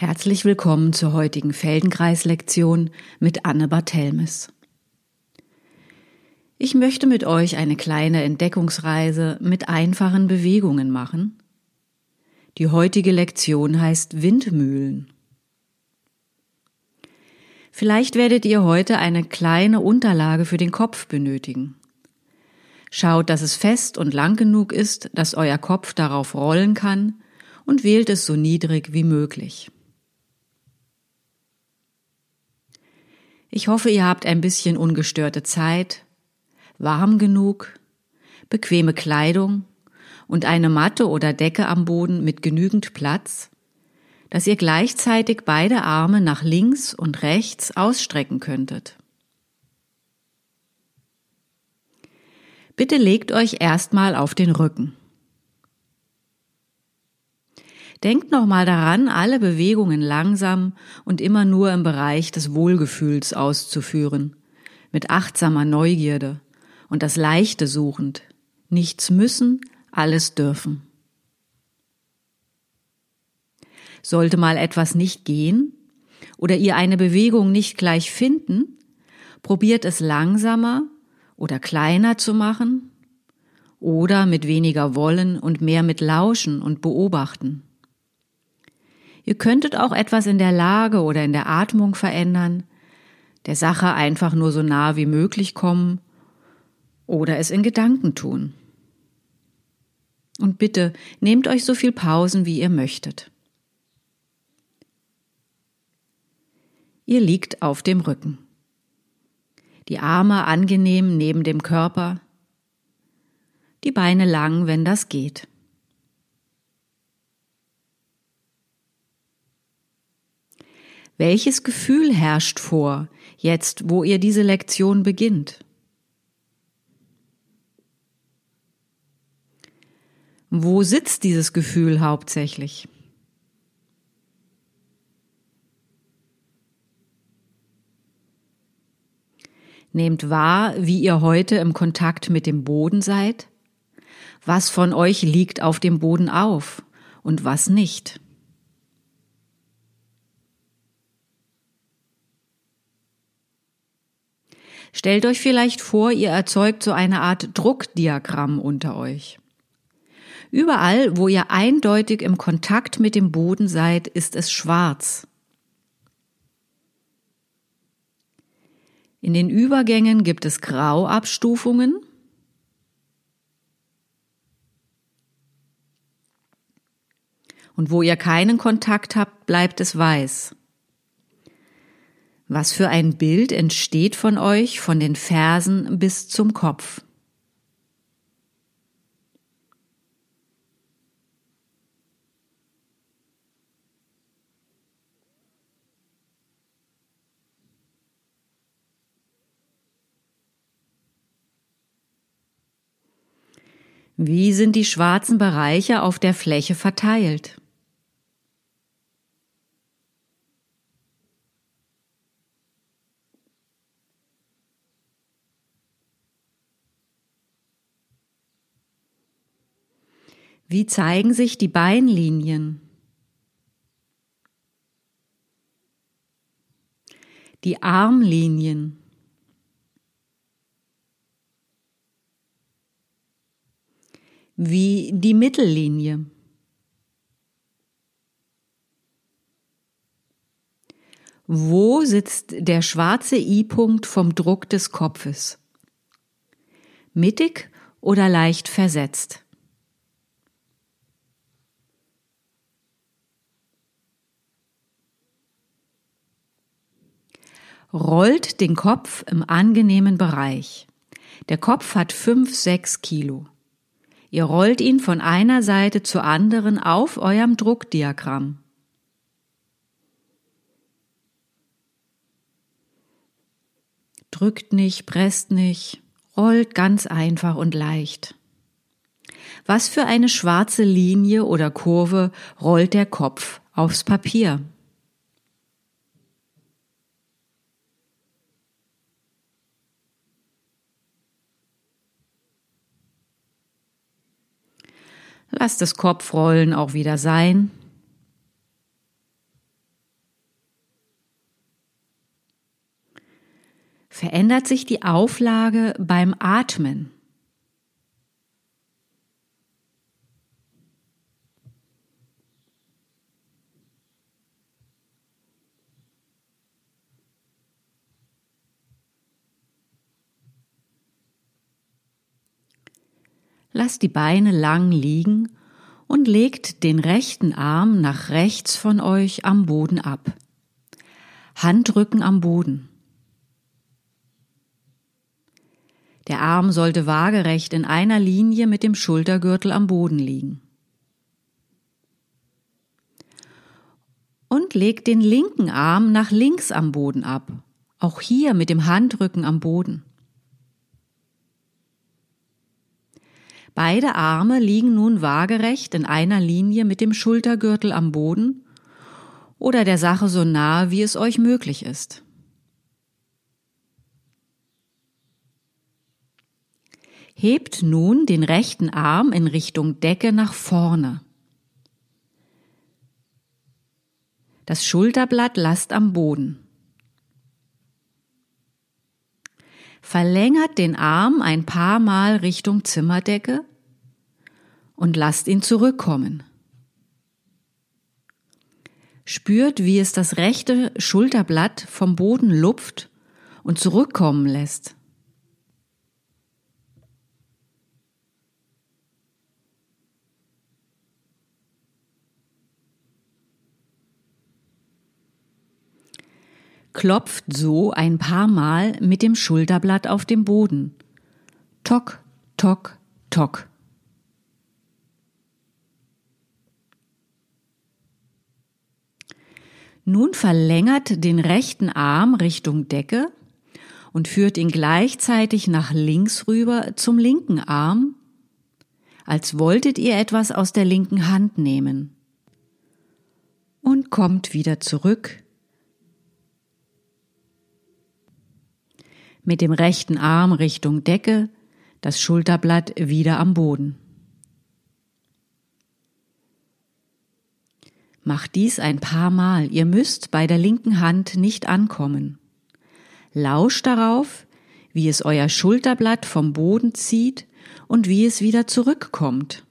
Herzlich willkommen zur heutigen Feldenkreis-Lektion mit Anne Barthelmes. Ich möchte mit euch eine kleine Entdeckungsreise mit einfachen Bewegungen machen. Die heutige Lektion heißt Windmühlen. Vielleicht werdet ihr heute eine kleine Unterlage für den Kopf benötigen. Schaut, dass es fest und lang genug ist, dass euer Kopf darauf rollen kann und wählt es so niedrig wie möglich. Ich hoffe, ihr habt ein bisschen ungestörte Zeit, warm genug, bequeme Kleidung und eine Matte oder Decke am Boden mit genügend Platz, dass ihr gleichzeitig beide Arme nach links und rechts ausstrecken könntet. Bitte legt euch erstmal auf den Rücken. Denkt nochmal daran, alle Bewegungen langsam und immer nur im Bereich des Wohlgefühls auszuführen, mit achtsamer Neugierde und das Leichte suchend. Nichts müssen, alles dürfen. Sollte mal etwas nicht gehen oder ihr eine Bewegung nicht gleich finden, probiert es langsamer oder kleiner zu machen oder mit weniger Wollen und mehr mit Lauschen und Beobachten. Ihr könntet auch etwas in der Lage oder in der Atmung verändern, der Sache einfach nur so nah wie möglich kommen oder es in Gedanken tun. Und bitte nehmt euch so viel Pausen, wie ihr möchtet. Ihr liegt auf dem Rücken. Die Arme angenehm neben dem Körper, die Beine lang, wenn das geht. Welches Gefühl herrscht vor, jetzt wo ihr diese Lektion beginnt? Wo sitzt dieses Gefühl hauptsächlich? Nehmt wahr, wie ihr heute im Kontakt mit dem Boden seid. Was von euch liegt auf dem Boden auf und was nicht? Stellt euch vielleicht vor, ihr erzeugt so eine Art Druckdiagramm unter euch. Überall, wo ihr eindeutig im Kontakt mit dem Boden seid, ist es schwarz. In den Übergängen gibt es Grauabstufungen. Und wo ihr keinen Kontakt habt, bleibt es weiß. Was für ein Bild entsteht von euch von den Fersen bis zum Kopf? Wie sind die schwarzen Bereiche auf der Fläche verteilt? Wie zeigen sich die Beinlinien? Die Armlinien. Wie die Mittellinie. Wo sitzt der schwarze I-Punkt vom Druck des Kopfes? Mittig oder leicht versetzt? Rollt den Kopf im angenehmen Bereich. Der Kopf hat fünf, sechs Kilo. Ihr rollt ihn von einer Seite zur anderen auf eurem Druckdiagramm. Drückt nicht, presst nicht, rollt ganz einfach und leicht. Was für eine schwarze Linie oder Kurve rollt der Kopf aufs Papier? Lass das Kopfrollen auch wieder sein. Verändert sich die Auflage beim Atmen? Lasst die Beine lang liegen und legt den rechten Arm nach rechts von euch am Boden ab. Handrücken am Boden. Der Arm sollte waagerecht in einer Linie mit dem Schultergürtel am Boden liegen. Und legt den linken Arm nach links am Boden ab, auch hier mit dem Handrücken am Boden. Beide Arme liegen nun waagerecht in einer Linie mit dem Schultergürtel am Boden oder der Sache so nahe, wie es euch möglich ist. Hebt nun den rechten Arm in Richtung Decke nach vorne. Das Schulterblatt lasst am Boden. Verlängert den Arm ein paar Mal Richtung Zimmerdecke und lasst ihn zurückkommen. Spürt, wie es das rechte Schulterblatt vom Boden lupft und zurückkommen lässt. klopft so ein paar Mal mit dem Schulterblatt auf dem Boden. Tock, tock, tock. Nun verlängert den rechten Arm Richtung Decke und führt ihn gleichzeitig nach links rüber zum linken Arm, als wolltet ihr etwas aus der linken Hand nehmen. Und kommt wieder zurück mit dem rechten Arm Richtung Decke, das Schulterblatt wieder am Boden. Macht dies ein paar Mal, ihr müsst bei der linken Hand nicht ankommen. Lauscht darauf, wie es euer Schulterblatt vom Boden zieht und wie es wieder zurückkommt.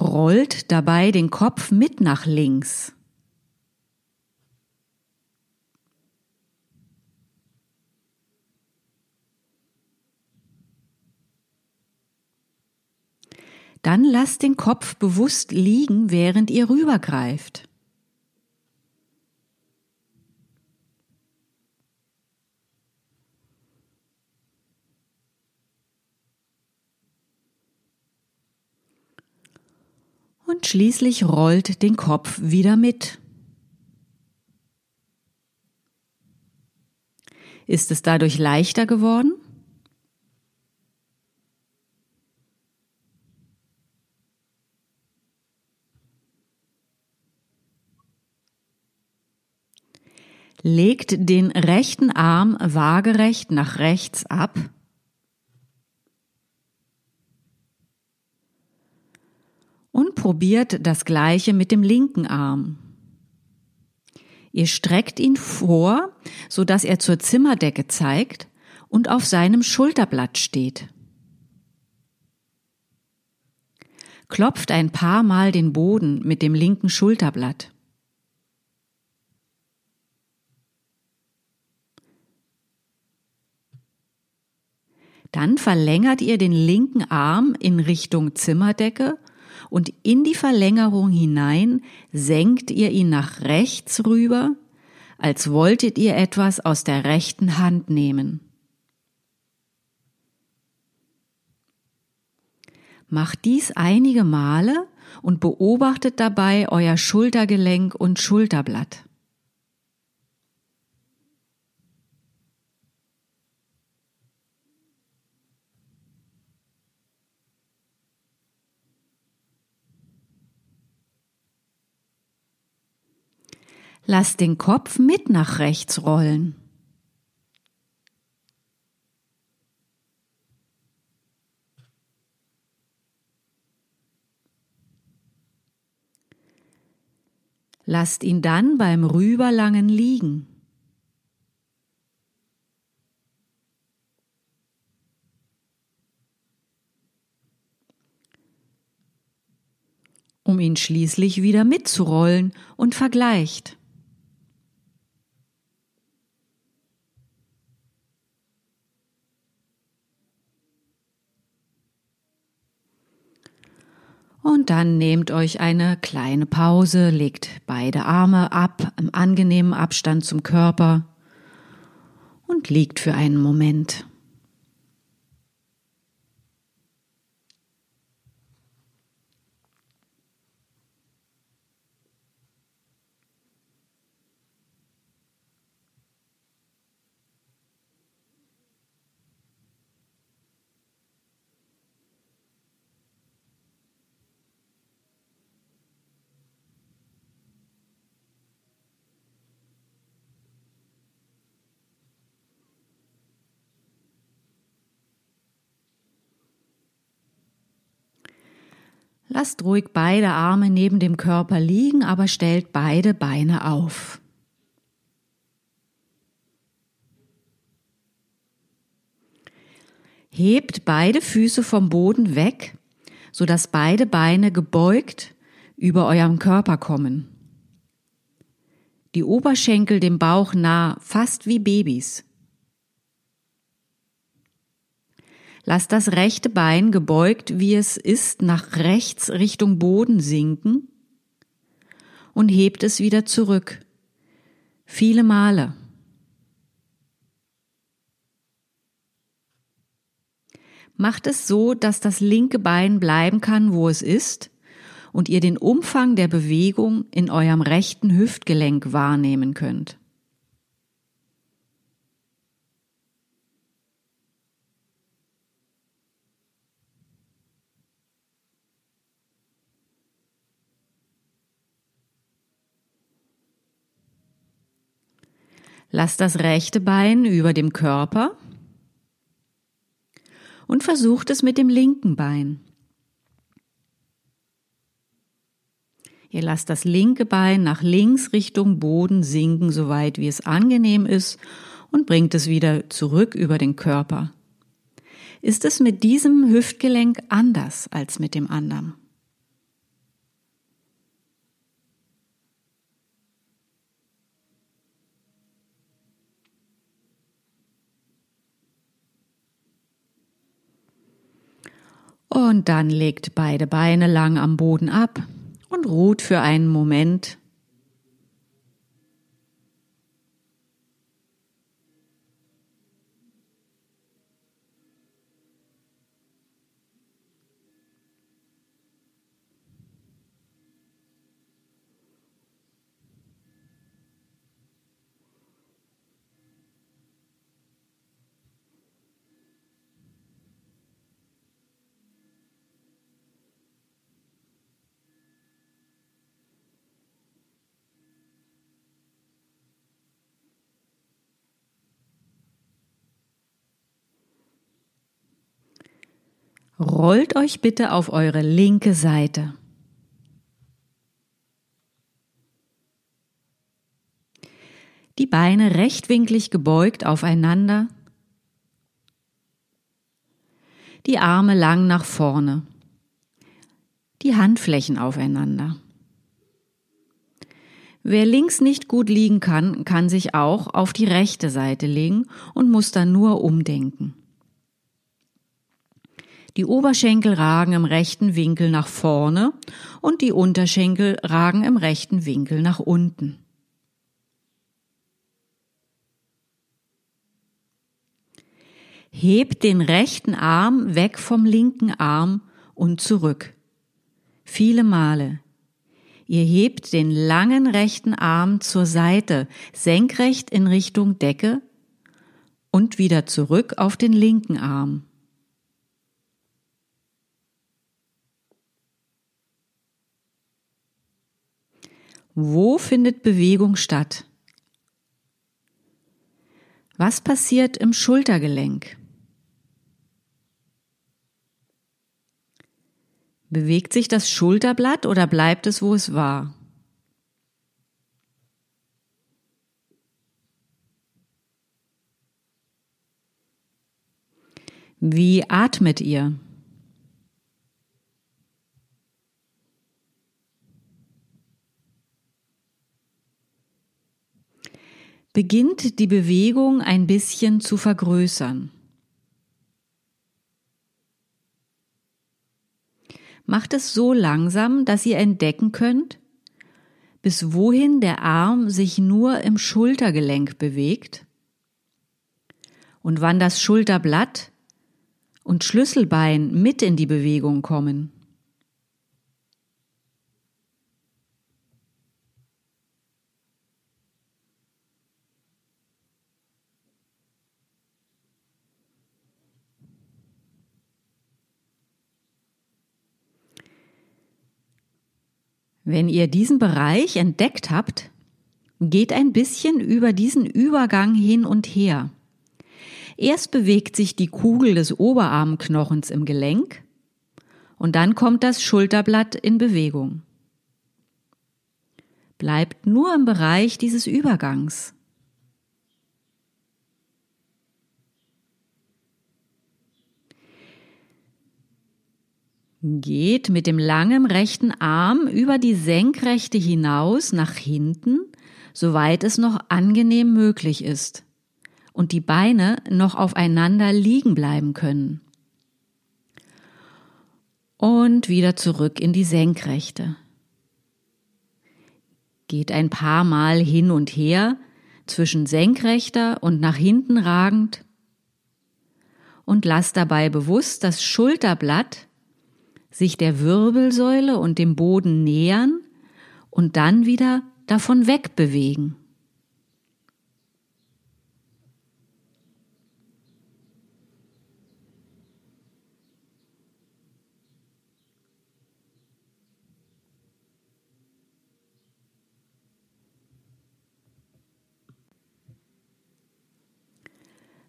rollt dabei den Kopf mit nach links. Dann lasst den Kopf bewusst liegen, während ihr rübergreift. und schließlich rollt den Kopf wieder mit. Ist es dadurch leichter geworden? Legt den rechten Arm waagerecht nach rechts ab und probiert das gleiche mit dem linken Arm. Ihr streckt ihn vor, so dass er zur Zimmerdecke zeigt und auf seinem Schulterblatt steht. Klopft ein paar Mal den Boden mit dem linken Schulterblatt. Dann verlängert ihr den linken Arm in Richtung Zimmerdecke und in die Verlängerung hinein senkt ihr ihn nach rechts rüber, als wolltet ihr etwas aus der rechten Hand nehmen. Macht dies einige Male und beobachtet dabei euer Schultergelenk und Schulterblatt. Lass den Kopf mit nach rechts rollen. Lasst ihn dann beim Rüberlangen liegen. um ihn schließlich wieder mitzurollen und vergleicht. Und dann nehmt euch eine kleine Pause, legt beide Arme ab im angenehmen Abstand zum Körper und liegt für einen Moment. Lasst ruhig beide Arme neben dem Körper liegen, aber stellt beide Beine auf. Hebt beide Füße vom Boden weg, sodass beide Beine gebeugt über eurem Körper kommen. Die Oberschenkel dem Bauch nah, fast wie Babys. Lass das rechte Bein gebeugt, wie es ist, nach rechts Richtung Boden sinken und hebt es wieder zurück. Viele Male. Macht es so, dass das linke Bein bleiben kann, wo es ist und ihr den Umfang der Bewegung in eurem rechten Hüftgelenk wahrnehmen könnt. Lass das rechte Bein über dem Körper und versucht es mit dem linken Bein. Ihr lasst das linke Bein nach links Richtung Boden sinken, soweit wie es angenehm ist, und bringt es wieder zurück über den Körper. Ist es mit diesem Hüftgelenk anders als mit dem anderen? Und dann legt beide Beine lang am Boden ab und ruht für einen Moment Rollt euch bitte auf eure linke Seite. Die Beine rechtwinklig gebeugt aufeinander. Die Arme lang nach vorne. Die Handflächen aufeinander. Wer links nicht gut liegen kann, kann sich auch auf die rechte Seite legen und muss dann nur umdenken. Die Oberschenkel ragen im rechten Winkel nach vorne und die Unterschenkel ragen im rechten Winkel nach unten. Hebt den rechten Arm weg vom linken Arm und zurück. Viele Male. Ihr hebt den langen rechten Arm zur Seite, senkrecht in Richtung Decke und wieder zurück auf den linken Arm. Wo findet Bewegung statt? Was passiert im Schultergelenk? Bewegt sich das Schulterblatt oder bleibt es, wo es war? Wie atmet ihr? Beginnt die Bewegung ein bisschen zu vergrößern. Macht es so langsam, dass ihr entdecken könnt, bis wohin der Arm sich nur im Schultergelenk bewegt und wann das Schulterblatt und Schlüsselbein mit in die Bewegung kommen. Wenn ihr diesen Bereich entdeckt habt, geht ein bisschen über diesen Übergang hin und her. Erst bewegt sich die Kugel des Oberarmknochens im Gelenk und dann kommt das Schulterblatt in Bewegung. Bleibt nur im Bereich dieses Übergangs. Geht mit dem langen rechten Arm über die Senkrechte hinaus nach hinten, soweit es noch angenehm möglich ist und die Beine noch aufeinander liegen bleiben können. Und wieder zurück in die Senkrechte. Geht ein paar Mal hin und her zwischen senkrechter und nach hinten ragend und lasst dabei bewusst das Schulterblatt sich der Wirbelsäule und dem Boden nähern und dann wieder davon wegbewegen.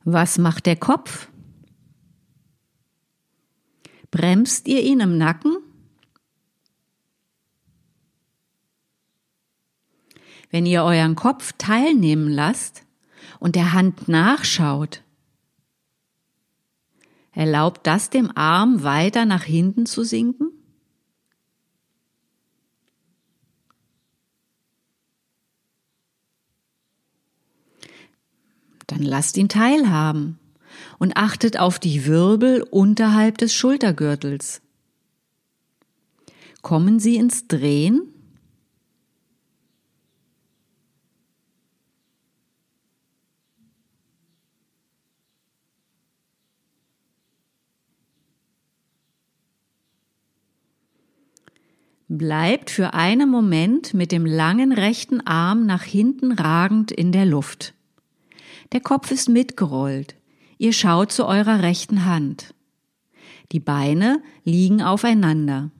Was macht der Kopf? Bremst ihr ihn im Nacken? Wenn ihr euren Kopf teilnehmen lasst und der Hand nachschaut, erlaubt das dem Arm weiter nach hinten zu sinken? Dann lasst ihn teilhaben und achtet auf die Wirbel unterhalb des Schultergürtels. Kommen Sie ins Drehen? Bleibt für einen Moment mit dem langen rechten Arm nach hinten ragend in der Luft. Der Kopf ist mitgerollt. Ihr schaut zu eurer rechten Hand. Die Beine liegen aufeinander.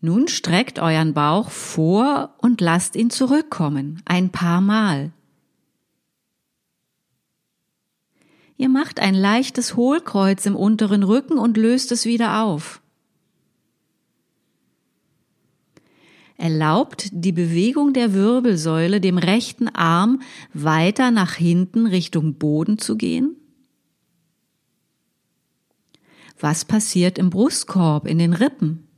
Nun streckt euren Bauch vor und lasst ihn zurückkommen, ein paar Mal. Ihr macht ein leichtes Hohlkreuz im unteren Rücken und löst es wieder auf. Erlaubt die Bewegung der Wirbelsäule dem rechten Arm weiter nach hinten Richtung Boden zu gehen? Was passiert im Brustkorb, in den Rippen?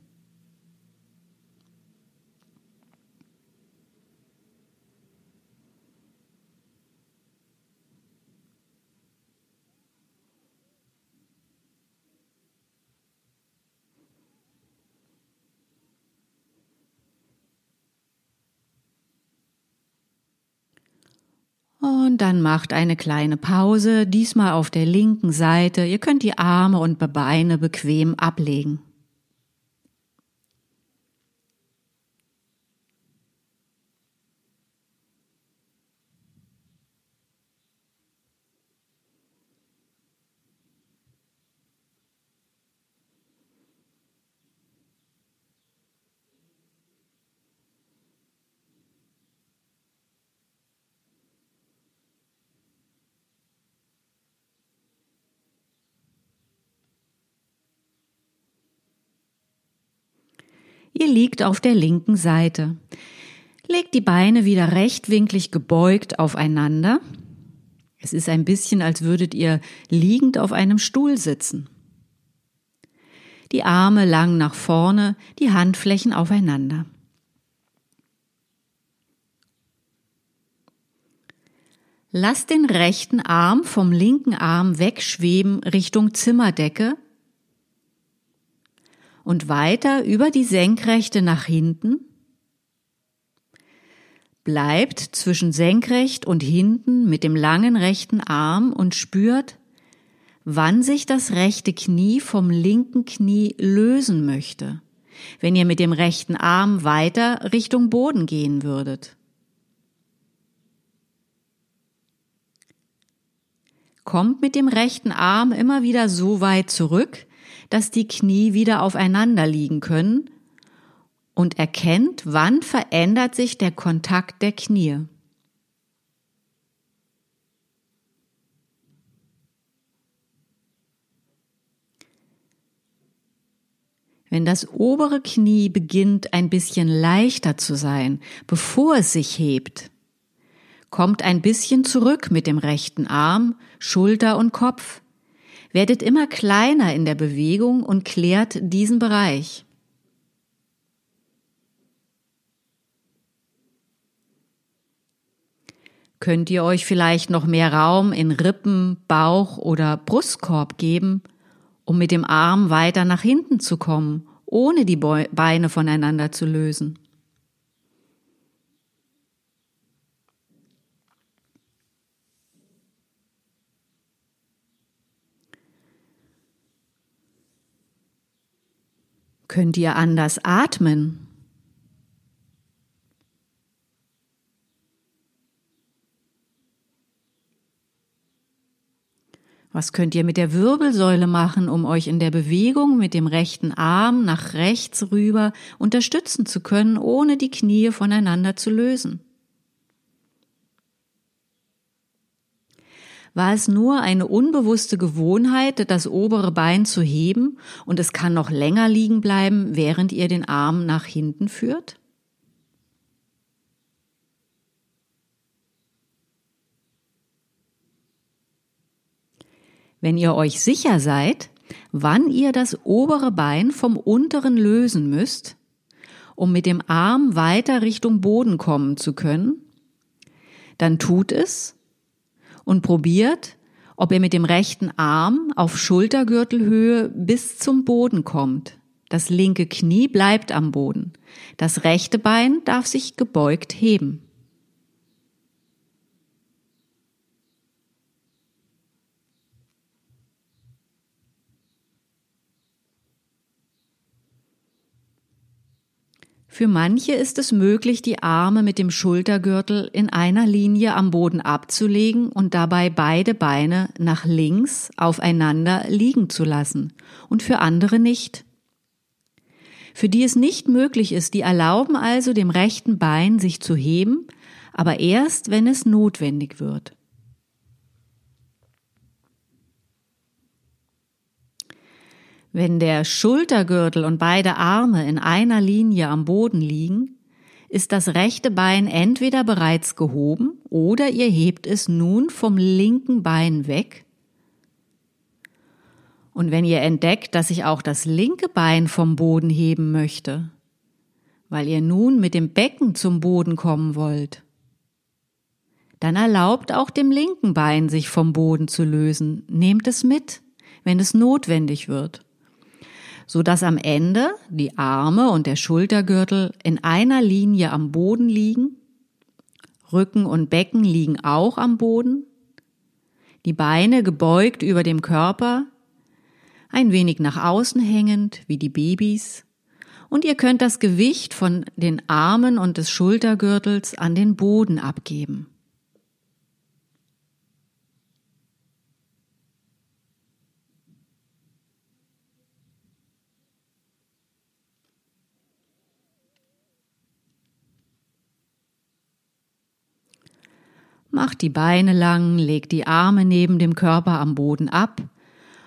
Und dann macht eine kleine Pause, diesmal auf der linken Seite. Ihr könnt die Arme und Beine bequem ablegen. Ihr liegt auf der linken Seite. Legt die Beine wieder rechtwinklig gebeugt aufeinander. Es ist ein bisschen, als würdet ihr liegend auf einem Stuhl sitzen. Die Arme lang nach vorne, die Handflächen aufeinander. Lass den rechten Arm vom linken Arm wegschweben Richtung Zimmerdecke und weiter über die Senkrechte nach hinten. Bleibt zwischen senkrecht und hinten mit dem langen rechten Arm und spürt, wann sich das rechte Knie vom linken Knie lösen möchte, wenn ihr mit dem rechten Arm weiter Richtung Boden gehen würdet. Kommt mit dem rechten Arm immer wieder so weit zurück, dass die Knie wieder aufeinander liegen können und erkennt, wann verändert sich der Kontakt der Knie. Wenn das obere Knie beginnt ein bisschen leichter zu sein, bevor es sich hebt, kommt ein bisschen zurück mit dem rechten Arm, Schulter und Kopf, werdet immer kleiner in der Bewegung und klärt diesen Bereich. Könnt ihr euch vielleicht noch mehr Raum in Rippen, Bauch oder Brustkorb geben, um mit dem Arm weiter nach hinten zu kommen, ohne die Beine voneinander zu lösen? Könnt ihr anders atmen? Was könnt ihr mit der Wirbelsäule machen, um euch in der Bewegung mit dem rechten Arm nach rechts rüber unterstützen zu können, ohne die Knie voneinander zu lösen? War es nur eine unbewusste Gewohnheit, das obere Bein zu heben und es kann noch länger liegen bleiben, während ihr den Arm nach hinten führt? Wenn ihr euch sicher seid, wann ihr das obere Bein vom unteren lösen müsst, um mit dem Arm weiter Richtung Boden kommen zu können, dann tut es und probiert, ob ihr mit dem rechten Arm auf Schultergürtelhöhe bis zum Boden kommt. Das linke Knie bleibt am Boden. Das rechte Bein darf sich gebeugt heben. Für manche ist es möglich, die Arme mit dem Schultergürtel in einer Linie am Boden abzulegen und dabei beide Beine nach links aufeinander liegen zu lassen und für andere nicht. Für die es nicht möglich ist, die erlauben also dem rechten Bein sich zu heben, aber erst, wenn es notwendig wird. Wenn der Schultergürtel und beide Arme in einer Linie am Boden liegen, ist das rechte Bein entweder bereits gehoben oder ihr hebt es nun vom linken Bein weg. Und wenn ihr entdeckt, dass sich auch das linke Bein vom Boden heben möchte, weil ihr nun mit dem Becken zum Boden kommen wollt, dann erlaubt auch dem linken Bein sich vom Boden zu lösen. Nehmt es mit, wenn es notwendig wird so dass am Ende die Arme und der Schultergürtel in einer Linie am Boden liegen. Rücken und Becken liegen auch am Boden. Die Beine gebeugt über dem Körper, ein wenig nach außen hängend wie die Babys. Und ihr könnt das Gewicht von den Armen und des Schultergürtels an den Boden abgeben. Macht die Beine lang, legt die Arme neben dem Körper am Boden ab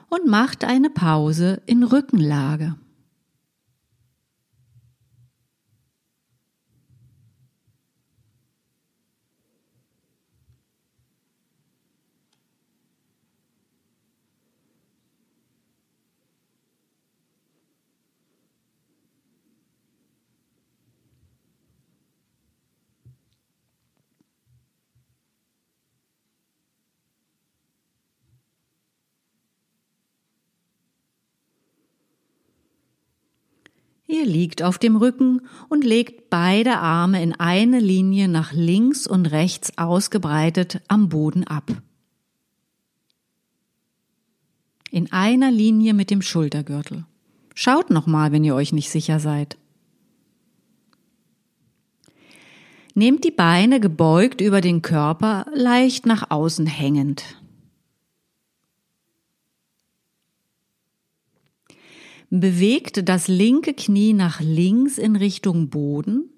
und macht eine Pause in Rückenlage. Ihr liegt auf dem Rücken und legt beide Arme in eine Linie nach links und rechts ausgebreitet am Boden ab. In einer Linie mit dem Schultergürtel. Schaut nochmal, wenn ihr euch nicht sicher seid. Nehmt die Beine gebeugt über den Körper, leicht nach außen hängend. Bewegt das linke Knie nach links in Richtung Boden.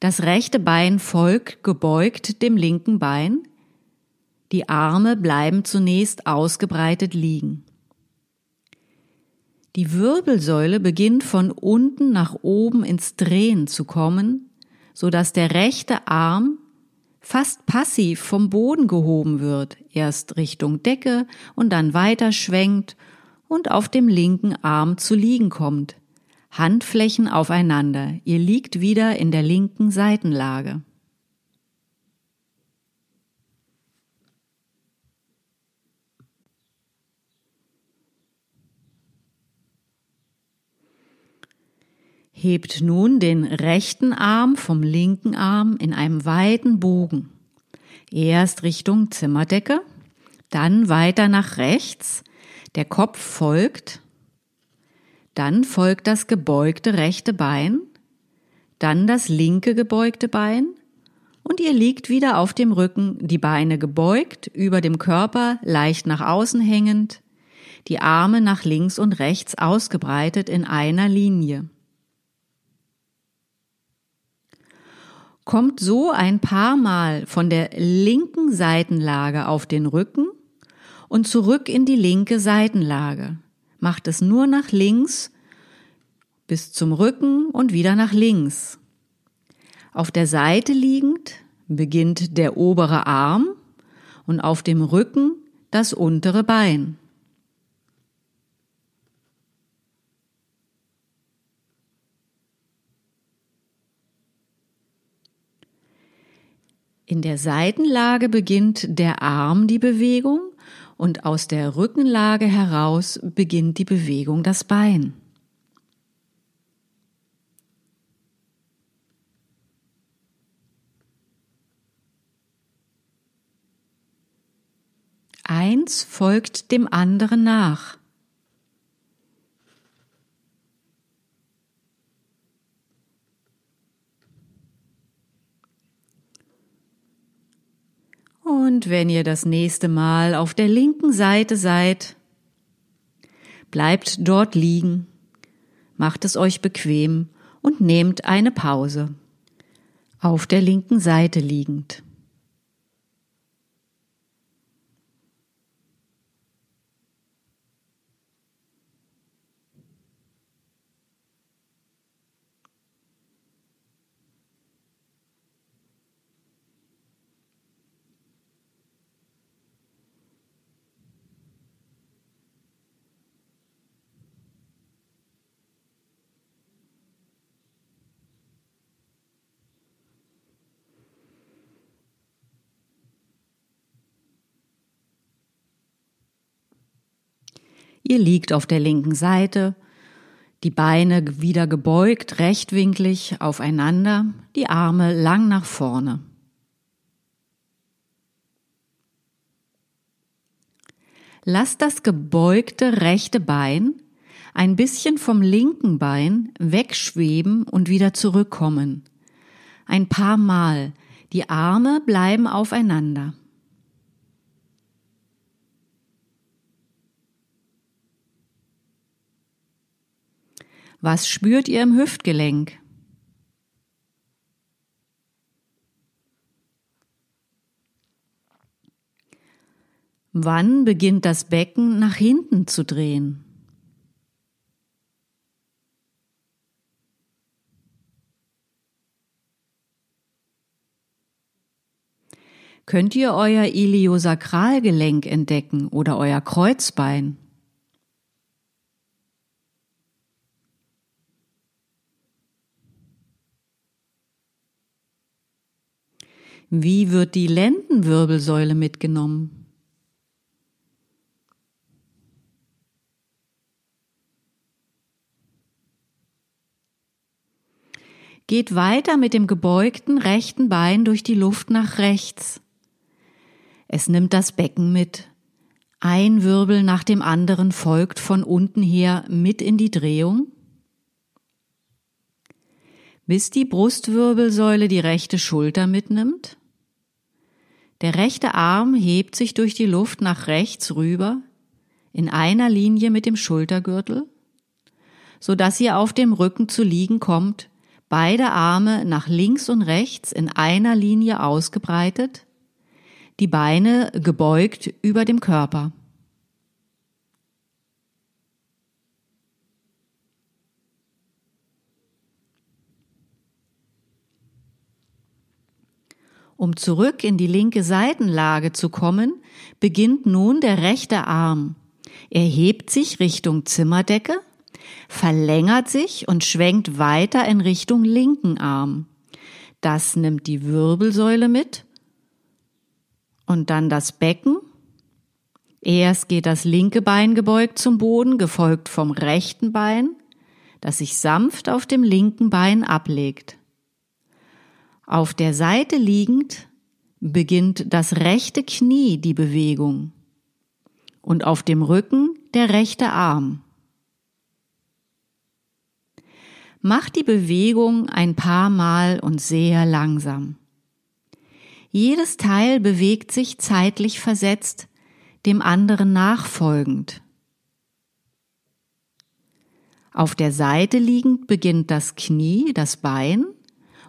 Das rechte Bein folgt gebeugt dem linken Bein. Die Arme bleiben zunächst ausgebreitet liegen. Die Wirbelsäule beginnt von unten nach oben ins Drehen zu kommen, so dass der rechte Arm fast passiv vom Boden gehoben wird, erst Richtung Decke und dann weiter schwenkt und auf dem linken Arm zu liegen kommt. Handflächen aufeinander. Ihr liegt wieder in der linken Seitenlage. Hebt nun den rechten Arm vom linken Arm in einem weiten Bogen. Erst Richtung Zimmerdecke, dann weiter nach rechts, der Kopf folgt, dann folgt das gebeugte rechte Bein, dann das linke gebeugte Bein und ihr liegt wieder auf dem Rücken, die Beine gebeugt, über dem Körper leicht nach außen hängend, die Arme nach links und rechts ausgebreitet in einer Linie. Kommt so ein paar Mal von der linken Seitenlage auf den Rücken und zurück in die linke Seitenlage. Macht es nur nach links bis zum Rücken und wieder nach links. Auf der Seite liegend beginnt der obere Arm und auf dem Rücken das untere Bein. In der Seitenlage beginnt der Arm die Bewegung und aus der Rückenlage heraus beginnt die Bewegung das Bein. Eins folgt dem anderen nach. Und wenn ihr das nächste Mal auf der linken Seite seid, bleibt dort liegen, macht es euch bequem und nehmt eine Pause. Auf der linken Seite liegend. Ihr liegt auf der linken Seite, die Beine wieder gebeugt, rechtwinklig aufeinander, die Arme lang nach vorne. Lasst das gebeugte rechte Bein ein bisschen vom linken Bein wegschweben und wieder zurückkommen. Ein paar Mal. Die Arme bleiben aufeinander. Was spürt ihr im Hüftgelenk? Wann beginnt das Becken nach hinten zu drehen? Könnt ihr euer Iliosakralgelenk entdecken oder euer Kreuzbein? Wie wird die Lendenwirbelsäule mitgenommen? Geht weiter mit dem gebeugten rechten Bein durch die Luft nach rechts. Es nimmt das Becken mit. Ein Wirbel nach dem anderen folgt von unten her mit in die Drehung, bis die Brustwirbelsäule die rechte Schulter mitnimmt. Der rechte Arm hebt sich durch die Luft nach rechts rüber, in einer Linie mit dem Schultergürtel, so dass ihr auf dem Rücken zu liegen kommt, beide Arme nach links und rechts in einer Linie ausgebreitet, die Beine gebeugt über dem Körper. Um zurück in die linke Seitenlage zu kommen, beginnt nun der rechte Arm. Er hebt sich Richtung Zimmerdecke, verlängert sich und schwenkt weiter in Richtung linken Arm. Das nimmt die Wirbelsäule mit und dann das Becken. Erst geht das linke Bein gebeugt zum Boden, gefolgt vom rechten Bein, das sich sanft auf dem linken Bein ablegt. Auf der Seite liegend beginnt das rechte Knie die Bewegung und auf dem Rücken der rechte Arm. Mach die Bewegung ein paar Mal und sehr langsam. Jedes Teil bewegt sich zeitlich versetzt, dem anderen nachfolgend. Auf der Seite liegend beginnt das Knie, das Bein,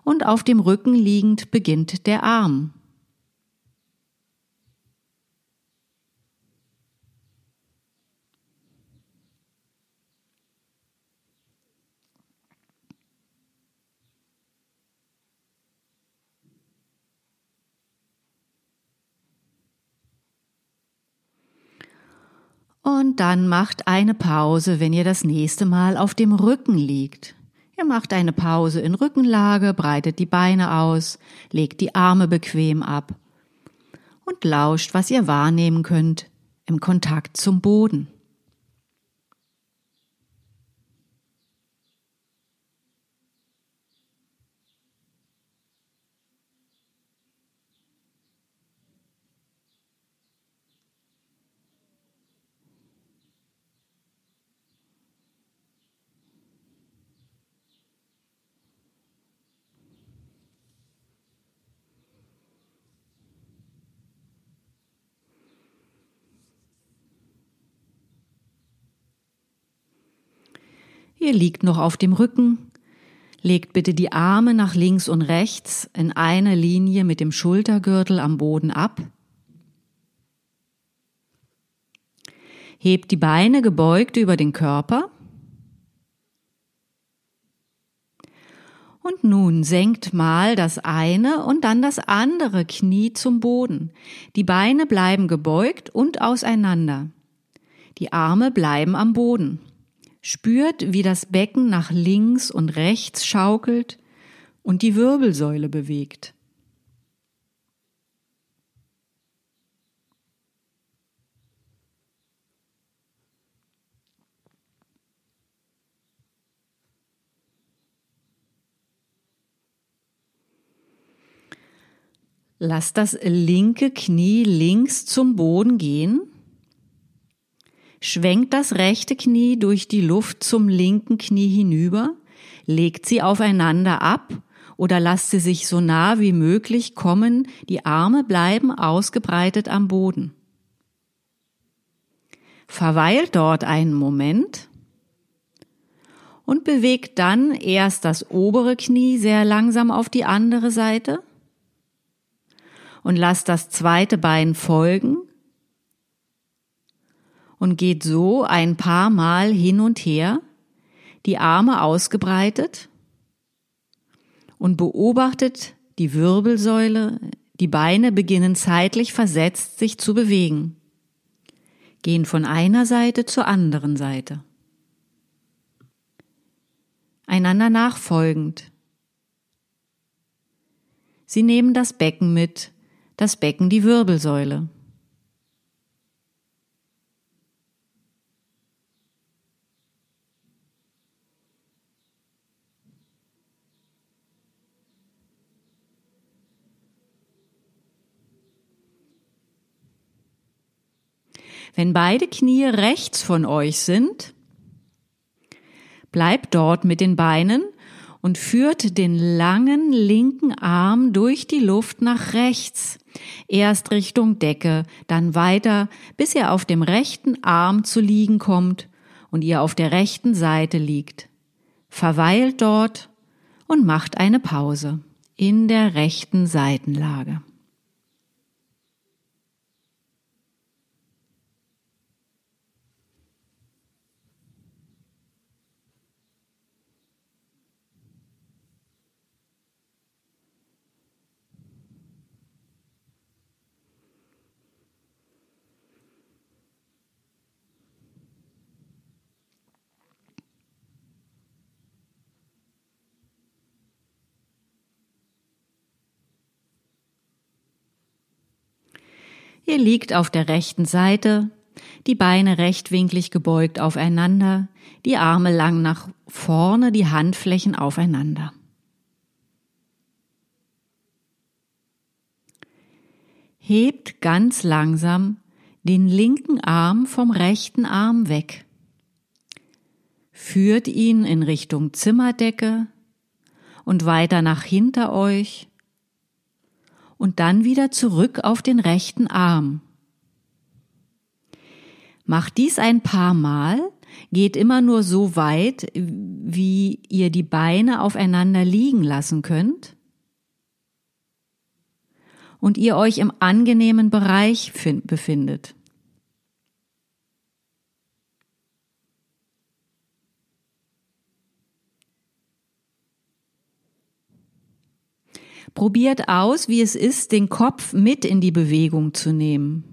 und auf dem Rücken liegend beginnt der Arm. Und dann macht eine Pause, wenn ihr das nächste Mal auf dem Rücken liegt. Ihr macht eine Pause in Rückenlage, breitet die Beine aus, legt die Arme bequem ab und lauscht, was ihr wahrnehmen könnt im Kontakt zum Boden. Ihr liegt noch auf dem Rücken. Legt bitte die Arme nach links und rechts in eine Linie mit dem Schultergürtel am Boden ab. Hebt die Beine gebeugt über den Körper. Und nun senkt mal das eine und dann das andere Knie zum Boden. Die Beine bleiben gebeugt und auseinander. Die Arme bleiben am Boden. Spürt, wie das Becken nach links und rechts schaukelt und die Wirbelsäule bewegt. Lass das linke Knie links zum Boden gehen schwenkt das rechte Knie durch die Luft zum linken Knie hinüber, legt sie aufeinander ab oder lasst sie sich so nah wie möglich kommen, die Arme bleiben ausgebreitet am Boden. Verweilt dort einen Moment und bewegt dann erst das obere Knie sehr langsam auf die andere Seite und lasst das zweite Bein folgen und geht so ein paar Mal hin und her, die Arme ausgebreitet und beobachtet die Wirbelsäule, die Beine beginnen zeitlich versetzt sich zu bewegen, gehen von einer Seite zur anderen Seite. Einander nachfolgend. Sie nehmen das Becken mit, das Becken die Wirbelsäule. Wenn beide Knie rechts von euch sind, bleibt dort mit den Beinen und führt den langen linken Arm durch die Luft nach rechts, erst Richtung Decke, dann weiter, bis er auf dem rechten Arm zu liegen kommt und ihr auf der rechten Seite liegt. Verweilt dort und macht eine Pause in der rechten Seitenlage. Ihr liegt auf der rechten Seite, die Beine rechtwinklig gebeugt aufeinander, die Arme lang nach vorne, die Handflächen aufeinander. Hebt ganz langsam den linken Arm vom rechten Arm weg. Führt ihn in Richtung Zimmerdecke und weiter nach hinter euch und dann wieder zurück auf den rechten Arm. Macht dies ein paar Mal, geht immer nur so weit, wie ihr die Beine aufeinander liegen lassen könnt und ihr euch im angenehmen Bereich befindet. Probiert aus, wie es ist, den Kopf mit in die Bewegung zu nehmen.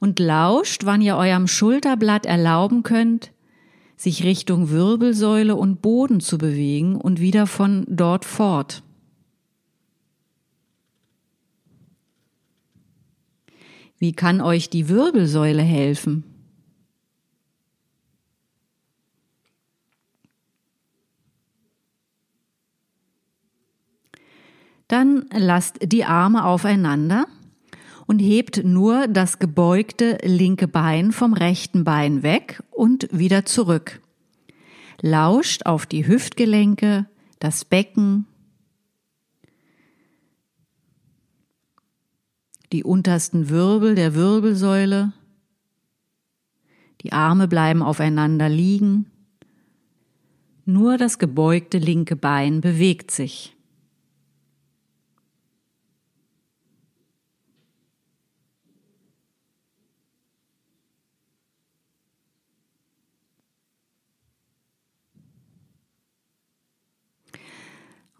Und lauscht, wann ihr eurem Schulterblatt erlauben könnt, sich Richtung Wirbelsäule und Boden zu bewegen und wieder von dort fort. Wie kann euch die Wirbelsäule helfen? Dann lasst die Arme aufeinander und hebt nur das gebeugte linke Bein vom rechten Bein weg und wieder zurück. Lauscht auf die Hüftgelenke, das Becken, die untersten Wirbel der Wirbelsäule. Die Arme bleiben aufeinander liegen. Nur das gebeugte linke Bein bewegt sich.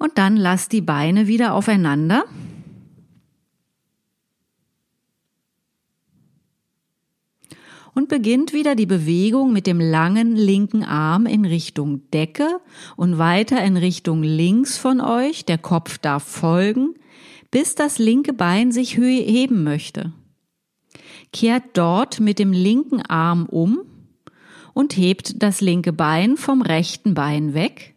Und dann lasst die Beine wieder aufeinander. Und beginnt wieder die Bewegung mit dem langen linken Arm in Richtung Decke und weiter in Richtung links von euch. Der Kopf darf folgen, bis das linke Bein sich heben möchte. Kehrt dort mit dem linken Arm um und hebt das linke Bein vom rechten Bein weg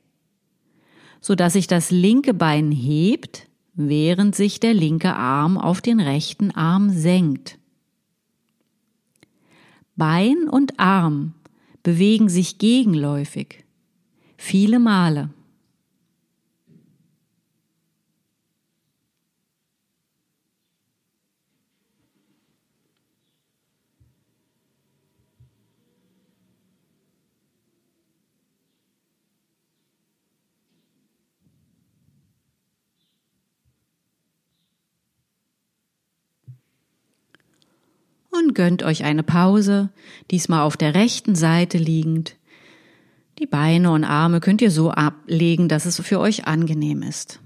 so dass sich das linke Bein hebt, während sich der linke Arm auf den rechten Arm senkt. Bein und Arm bewegen sich gegenläufig, viele Male. Und gönnt euch eine Pause, diesmal auf der rechten Seite liegend. Die Beine und Arme könnt ihr so ablegen, dass es für euch angenehm ist.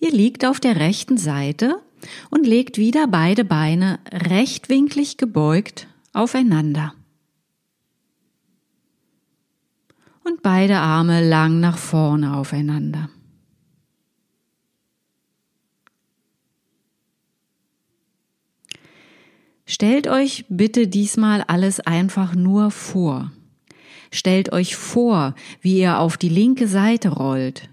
Ihr liegt auf der rechten Seite und legt wieder beide Beine rechtwinklig gebeugt aufeinander. Und beide Arme lang nach vorne aufeinander. Stellt euch bitte diesmal alles einfach nur vor. Stellt euch vor, wie ihr auf die linke Seite rollt.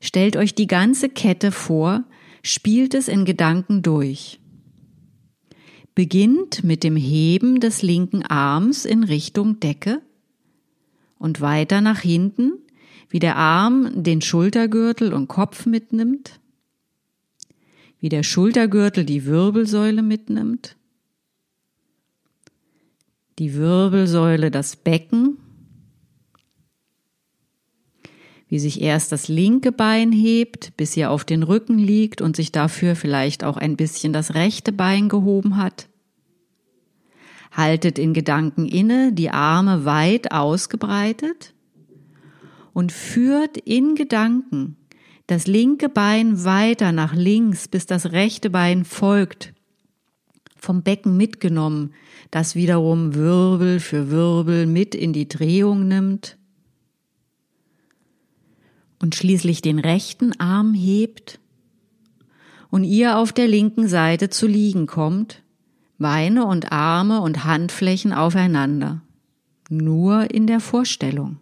Stellt euch die ganze Kette vor, spielt es in Gedanken durch. Beginnt mit dem Heben des linken Arms in Richtung Decke und weiter nach hinten, wie der Arm den Schultergürtel und Kopf mitnimmt, wie der Schultergürtel die Wirbelsäule mitnimmt, die Wirbelsäule das Becken wie sich erst das linke Bein hebt, bis ihr auf den Rücken liegt und sich dafür vielleicht auch ein bisschen das rechte Bein gehoben hat. Haltet in Gedanken inne, die Arme weit ausgebreitet. Und führt in Gedanken das linke Bein weiter nach links, bis das rechte Bein folgt, vom Becken mitgenommen, das wiederum Wirbel für Wirbel mit in die Drehung nimmt und schließlich den rechten Arm hebt und ihr auf der linken Seite zu liegen kommt, Beine und Arme und Handflächen aufeinander, nur in der Vorstellung.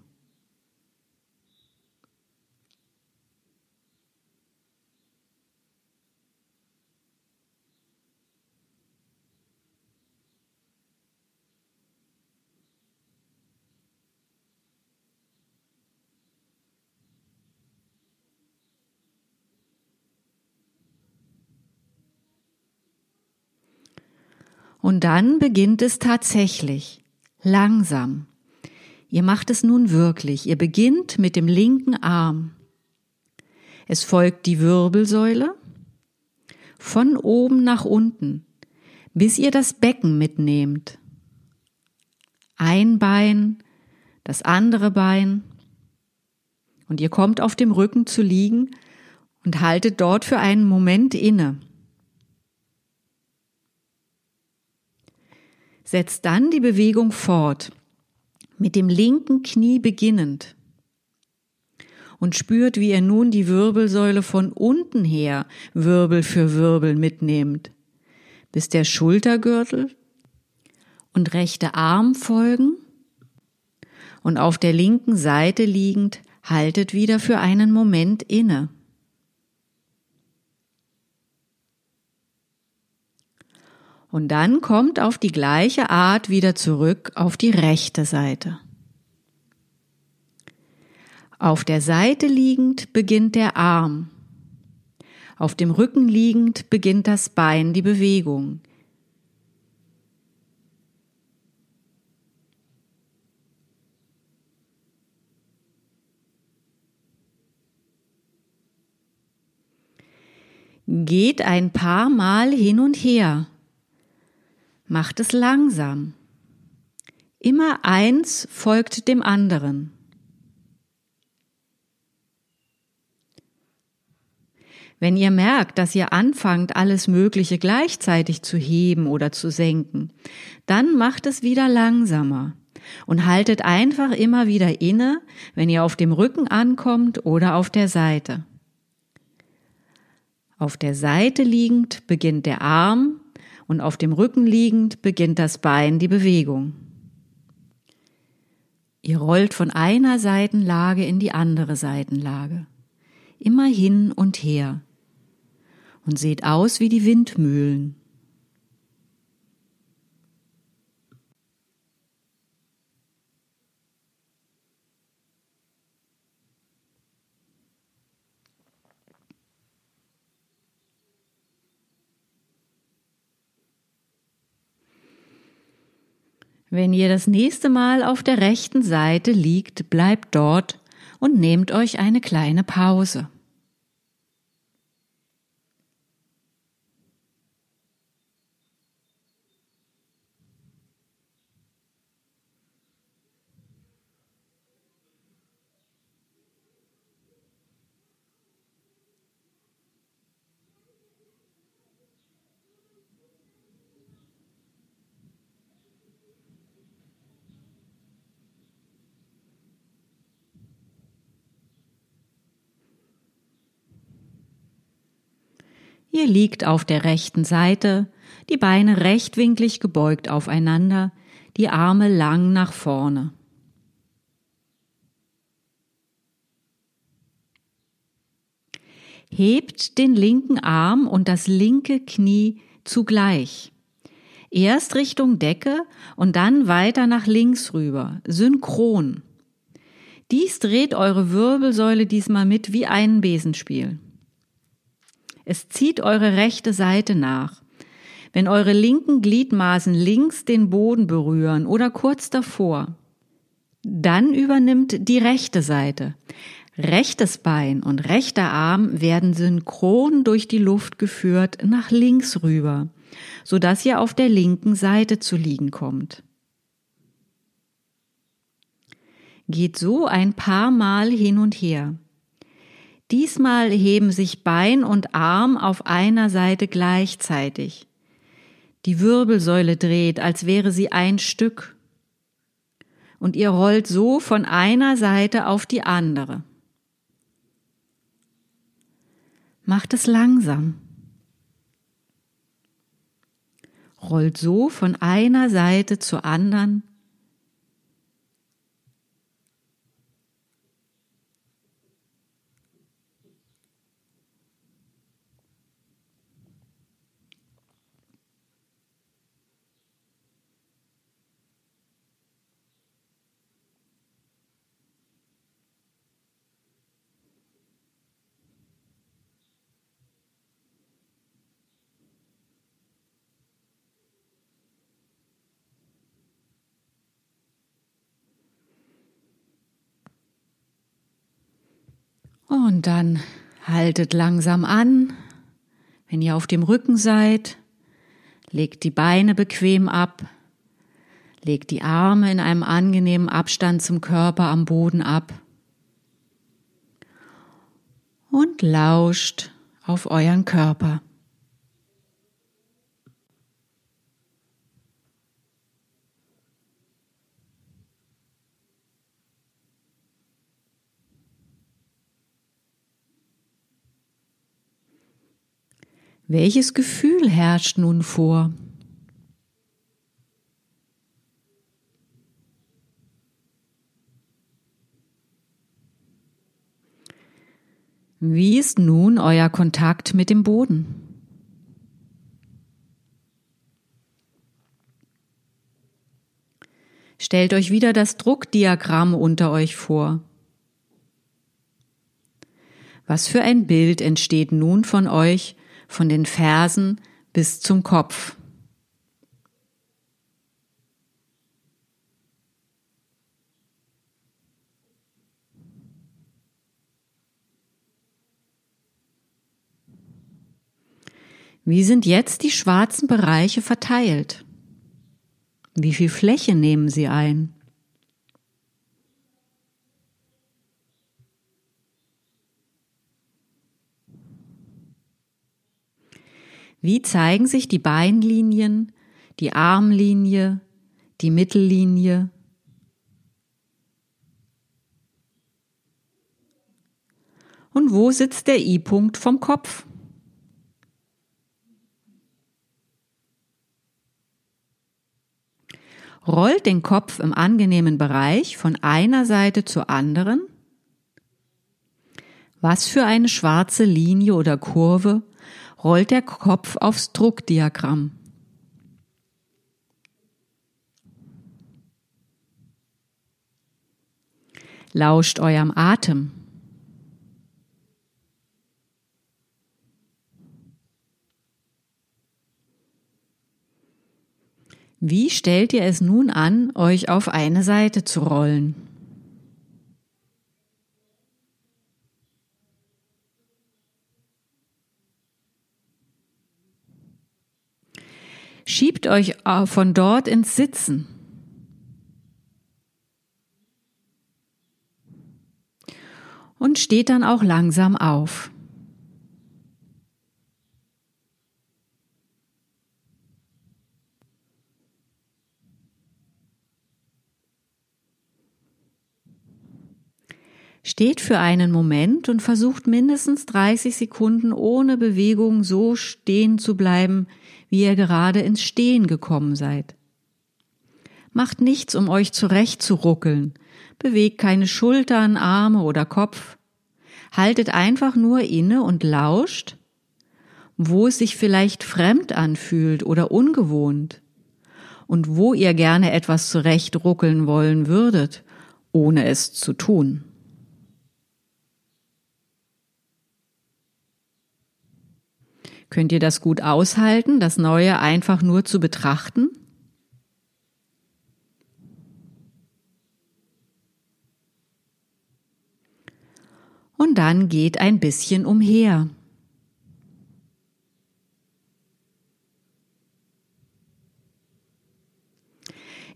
Und dann beginnt es tatsächlich, langsam. Ihr macht es nun wirklich. Ihr beginnt mit dem linken Arm. Es folgt die Wirbelsäule von oben nach unten, bis ihr das Becken mitnehmt. Ein Bein, das andere Bein. Und ihr kommt auf dem Rücken zu liegen und haltet dort für einen Moment inne. Setzt dann die Bewegung fort, mit dem linken Knie beginnend. Und spürt, wie ihr nun die Wirbelsäule von unten her Wirbel für Wirbel mitnehmt, bis der Schultergürtel und rechte Arm folgen und auf der linken Seite liegend haltet wieder für einen Moment inne. Und dann kommt auf die gleiche Art wieder zurück auf die rechte Seite. Auf der Seite liegend beginnt der Arm. Auf dem Rücken liegend beginnt das Bein die Bewegung. Geht ein paar Mal hin und her Macht es langsam. Immer eins folgt dem anderen. Wenn ihr merkt, dass ihr anfangt, alles Mögliche gleichzeitig zu heben oder zu senken, dann macht es wieder langsamer und haltet einfach immer wieder inne, wenn ihr auf dem Rücken ankommt oder auf der Seite. Auf der Seite liegend beginnt der Arm und auf dem Rücken liegend beginnt das Bein die Bewegung. Ihr rollt von einer Seitenlage in die andere Seitenlage, immer hin und her und seht aus wie die Windmühlen. Wenn ihr das nächste Mal auf der rechten Seite liegt, bleibt dort und nehmt euch eine kleine Pause. Ihr liegt auf der rechten Seite, die Beine rechtwinklig gebeugt aufeinander, die Arme lang nach vorne. Hebt den linken Arm und das linke Knie zugleich. Erst Richtung Decke und dann weiter nach links rüber, synchron. Dies dreht eure Wirbelsäule diesmal mit wie ein Besenspiel. Es zieht eure rechte Seite nach. Wenn eure linken Gliedmaßen links den Boden berühren oder kurz davor, dann übernimmt die rechte Seite. Rechtes Bein und rechter Arm werden synchron durch die Luft geführt nach links rüber, so dass ihr auf der linken Seite zu liegen kommt. Geht so ein paar Mal hin und her. Diesmal heben sich Bein und Arm auf einer Seite gleichzeitig. Die Wirbelsäule dreht, als wäre sie ein Stück. Und ihr rollt so von einer Seite auf die andere. Macht es langsam. Rollt so von einer Seite zur anderen Dann haltet langsam an. Wenn ihr auf dem Rücken seid, legt die Beine bequem ab, legt die Arme in einem angenehmen Abstand zum Körper am Boden ab und lauscht auf euren Körper. Welches Gefühl herrscht nun vor? Wie ist nun euer Kontakt mit dem Boden? Stellt euch wieder das Druckdiagramm unter euch vor. Was für ein Bild entsteht nun von euch, von den Fersen bis zum Kopf. Wie sind jetzt die schwarzen Bereiche verteilt? Wie viel Fläche nehmen sie ein? Wie zeigen sich die Beinlinien, die Armlinie, die Mittellinie? Und wo sitzt der I-Punkt vom Kopf? Rollt den Kopf im angenehmen Bereich von einer Seite zur anderen. Was für eine schwarze Linie oder Kurve rollt der Kopf aufs Druckdiagramm. Lauscht eurem Atem. Wie stellt ihr es nun an, euch auf eine Seite zu rollen? Schiebt euch äh, von dort ins Sitzen. Und steht dann auch langsam auf. Steht für einen Moment und versucht mindestens 30 Sekunden ohne Bewegung so stehen zu bleiben, wie ihr gerade ins Stehen gekommen seid. Macht nichts, um euch zurechtzuruckeln. Bewegt keine Schultern, Arme oder Kopf. Haltet einfach nur inne und lauscht, wo es sich vielleicht fremd anfühlt oder ungewohnt und wo ihr gerne etwas zurechtruckeln wollen würdet, ohne es zu tun. Könnt ihr das gut aushalten, das Neue einfach nur zu betrachten? Und dann geht ein bisschen umher.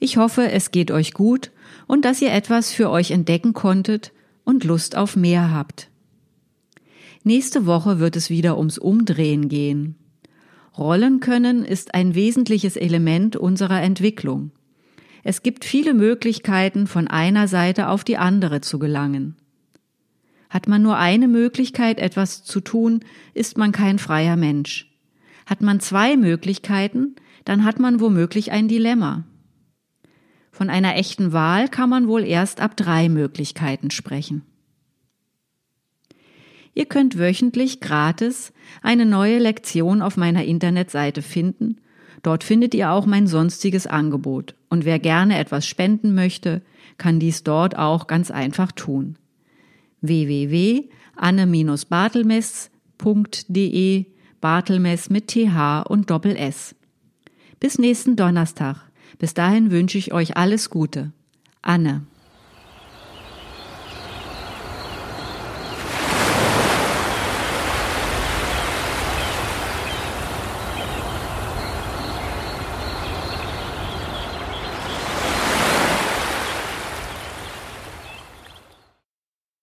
Ich hoffe, es geht euch gut und dass ihr etwas für euch entdecken konntet und Lust auf mehr habt. Nächste Woche wird es wieder ums Umdrehen gehen. Rollen können ist ein wesentliches Element unserer Entwicklung. Es gibt viele Möglichkeiten, von einer Seite auf die andere zu gelangen. Hat man nur eine Möglichkeit, etwas zu tun, ist man kein freier Mensch. Hat man zwei Möglichkeiten, dann hat man womöglich ein Dilemma. Von einer echten Wahl kann man wohl erst ab drei Möglichkeiten sprechen. Ihr könnt wöchentlich gratis eine neue Lektion auf meiner Internetseite finden. Dort findet ihr auch mein sonstiges Angebot. Und wer gerne etwas spenden möchte, kann dies dort auch ganz einfach tun. www.anne-bartelmess.de Bartelmess mit TH und Doppel S. Bis nächsten Donnerstag. Bis dahin wünsche ich euch alles Gute. Anne